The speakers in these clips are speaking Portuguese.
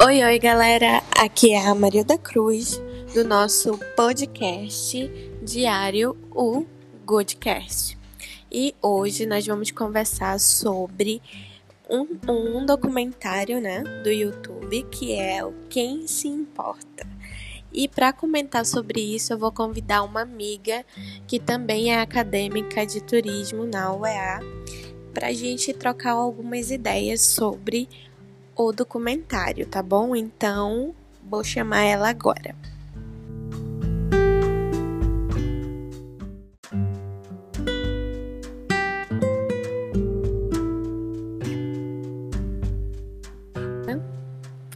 Oi, oi, galera. Aqui é a Maria da Cruz do nosso podcast diário, o Goodcast. E hoje nós vamos conversar sobre um, um documentário, né, do YouTube que é o Quem se importa. E para comentar sobre isso, eu vou convidar uma amiga que também é acadêmica de turismo na UEA para a gente trocar algumas ideias sobre o documentário, tá bom? Então, vou chamar ela agora.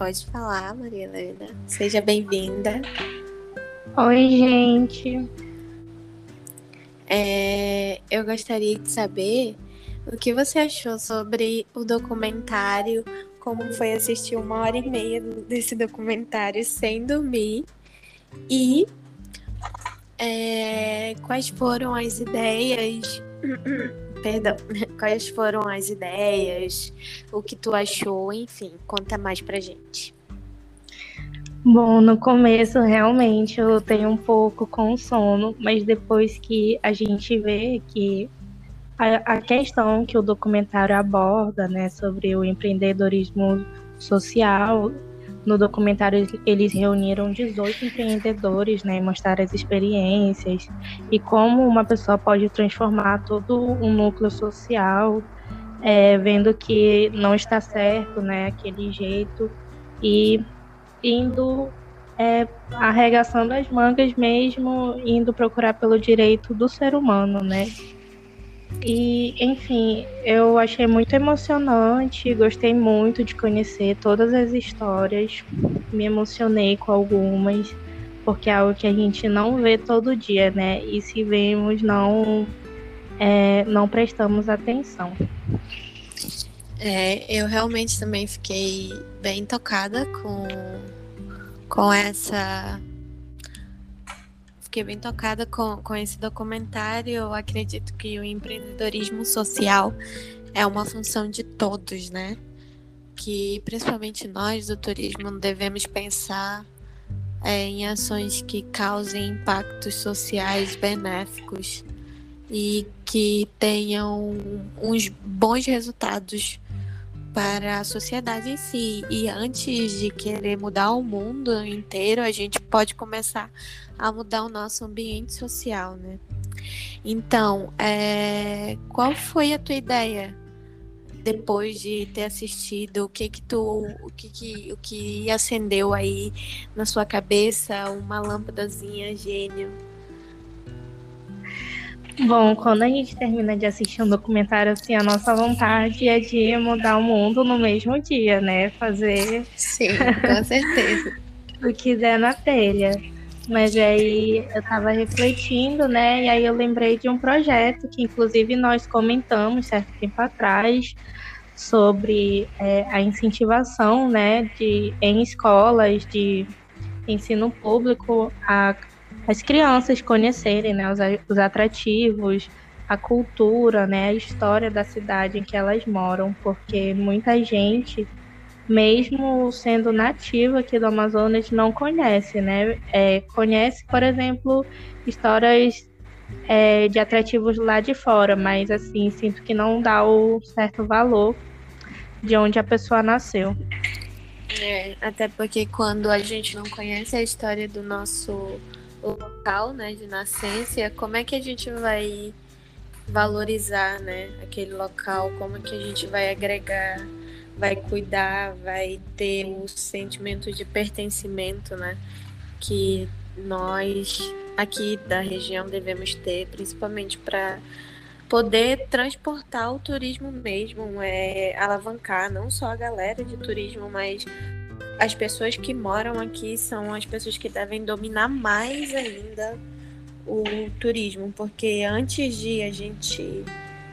Pode falar, Maria Helena. Seja bem-vinda. Oi, gente. É, eu gostaria de saber o que você achou sobre o documentário, como foi assistir uma hora e meia desse documentário sem dormir e é, quais foram as ideias. Perdão, quais foram as ideias, o que tu achou, enfim, conta mais pra gente. Bom, no começo realmente eu tenho um pouco com sono, mas depois que a gente vê que a, a questão que o documentário aborda, né, sobre o empreendedorismo social, no documentário eles reuniram 18 empreendedores, né, e mostraram as experiências e como uma pessoa pode transformar todo um núcleo social, é, vendo que não está certo, né, aquele jeito e indo é, arregaçando as mangas mesmo, indo procurar pelo direito do ser humano, né? E, enfim, eu achei muito emocionante, gostei muito de conhecer todas as histórias, me emocionei com algumas, porque é algo que a gente não vê todo dia, né? E se vemos, não, é, não prestamos atenção. É, eu realmente também fiquei bem tocada com, com essa fiquei bem tocada com, com esse documentário. Eu acredito que o empreendedorismo social é uma função de todos, né? Que principalmente nós do turismo devemos pensar é, em ações que causem impactos sociais benéficos e que tenham uns bons resultados para a sociedade em si. E antes de querer mudar o mundo inteiro, a gente pode começar a mudar o nosso ambiente social, né? Então, é... qual foi a tua ideia depois de ter assistido? O que que tu, o que que, o que acendeu aí na sua cabeça uma lâmpadazinha gênio? Bom, quando a gente termina de assistir um documentário assim, a nossa vontade é de mudar o mundo no mesmo dia, né? Fazer. Sim, com certeza. o que der na telha. Mas aí eu tava refletindo, né? E aí eu lembrei de um projeto que, inclusive, nós comentamos certo tempo atrás sobre é, a incentivação, né, de, em escolas de ensino público a as crianças conhecerem né, os, os atrativos, a cultura, né, a história da cidade em que elas moram, porque muita gente, mesmo sendo nativa aqui do Amazonas, não conhece, né? É, conhece, por exemplo, histórias é, de atrativos lá de fora, mas assim, sinto que não dá o certo valor de onde a pessoa nasceu. É, até porque quando a gente não conhece a história do nosso o local, né, de nascença, como é que a gente vai valorizar, né, aquele local, como é que a gente vai agregar, vai cuidar, vai ter o sentimento de pertencimento, né, que nós aqui da região devemos ter, principalmente para poder transportar o turismo mesmo, é alavancar não só a galera de turismo, mas as pessoas que moram aqui são as pessoas que devem dominar mais ainda o turismo, porque antes de a gente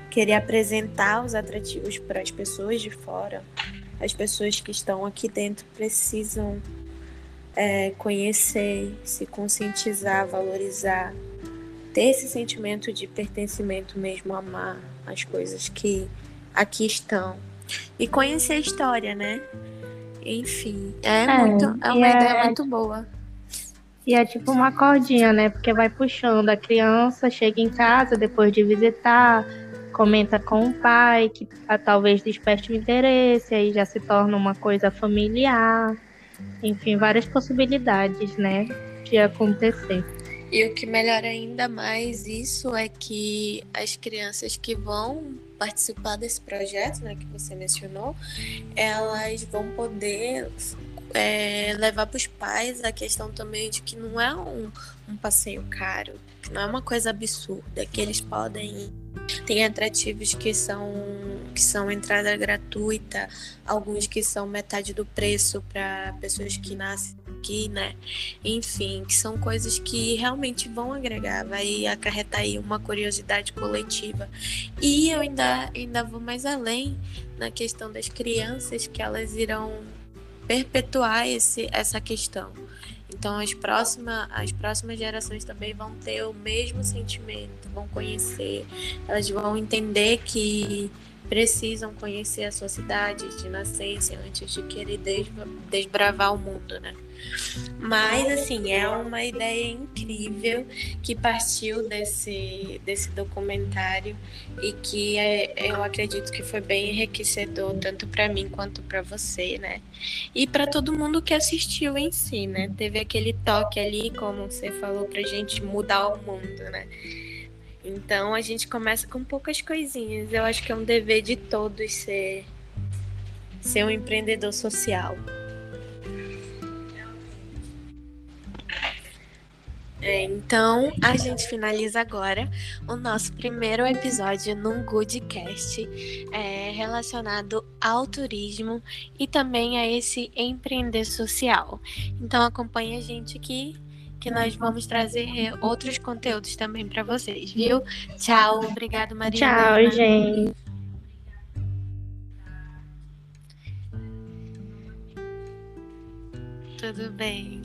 querer apresentar os atrativos para as pessoas de fora, as pessoas que estão aqui dentro precisam é, conhecer, se conscientizar, valorizar, ter esse sentimento de pertencimento mesmo, amar as coisas que aqui estão e conhecer a história, né? Enfim. É, é muito, é uma ideia é... muito boa. E é tipo uma cordinha, né? Porque vai puxando. A criança chega em casa depois de visitar, comenta com o pai, que ah, talvez desperte o interesse, aí já se torna uma coisa familiar. Enfim, várias possibilidades, né? De acontecer. E o que melhora ainda mais isso é que as crianças que vão participar desse projeto, né, que você mencionou, elas vão poder é, levar para os pais a questão também de que não é um, um passeio caro, que não é uma coisa absurda, que eles podem ir. Tem atrativos que são que são entrada gratuita, alguns que são metade do preço para pessoas que nascem aqui, né? Enfim, que são coisas que realmente vão agregar, vai acarretar aí uma curiosidade coletiva. E eu ainda, ainda vou mais além na questão das crianças, que elas irão perpetuar esse, essa questão. Então as próximas, as próximas gerações também vão ter o mesmo sentimento, vão conhecer, elas vão entender que precisam conhecer a sua cidade de nascença antes de querer desbravar o mundo, né? Mas, assim, é uma ideia incrível que partiu desse, desse documentário e que é, eu acredito que foi bem enriquecedor, tanto para mim quanto para você, né? E para todo mundo que assistiu em si, né? Teve aquele toque ali, como você falou, pra gente mudar o mundo, né? Então a gente começa com poucas coisinhas. Eu acho que é um dever de todos ser, ser um empreendedor social. É, então, a gente finaliza agora o nosso primeiro episódio num Goodcast é, relacionado ao turismo e também a esse empreender social. Então, acompanhe a gente aqui que nós vamos trazer outros conteúdos também para vocês, viu? Tchau, obrigado, Maria. Tchau, gente. Tudo bem.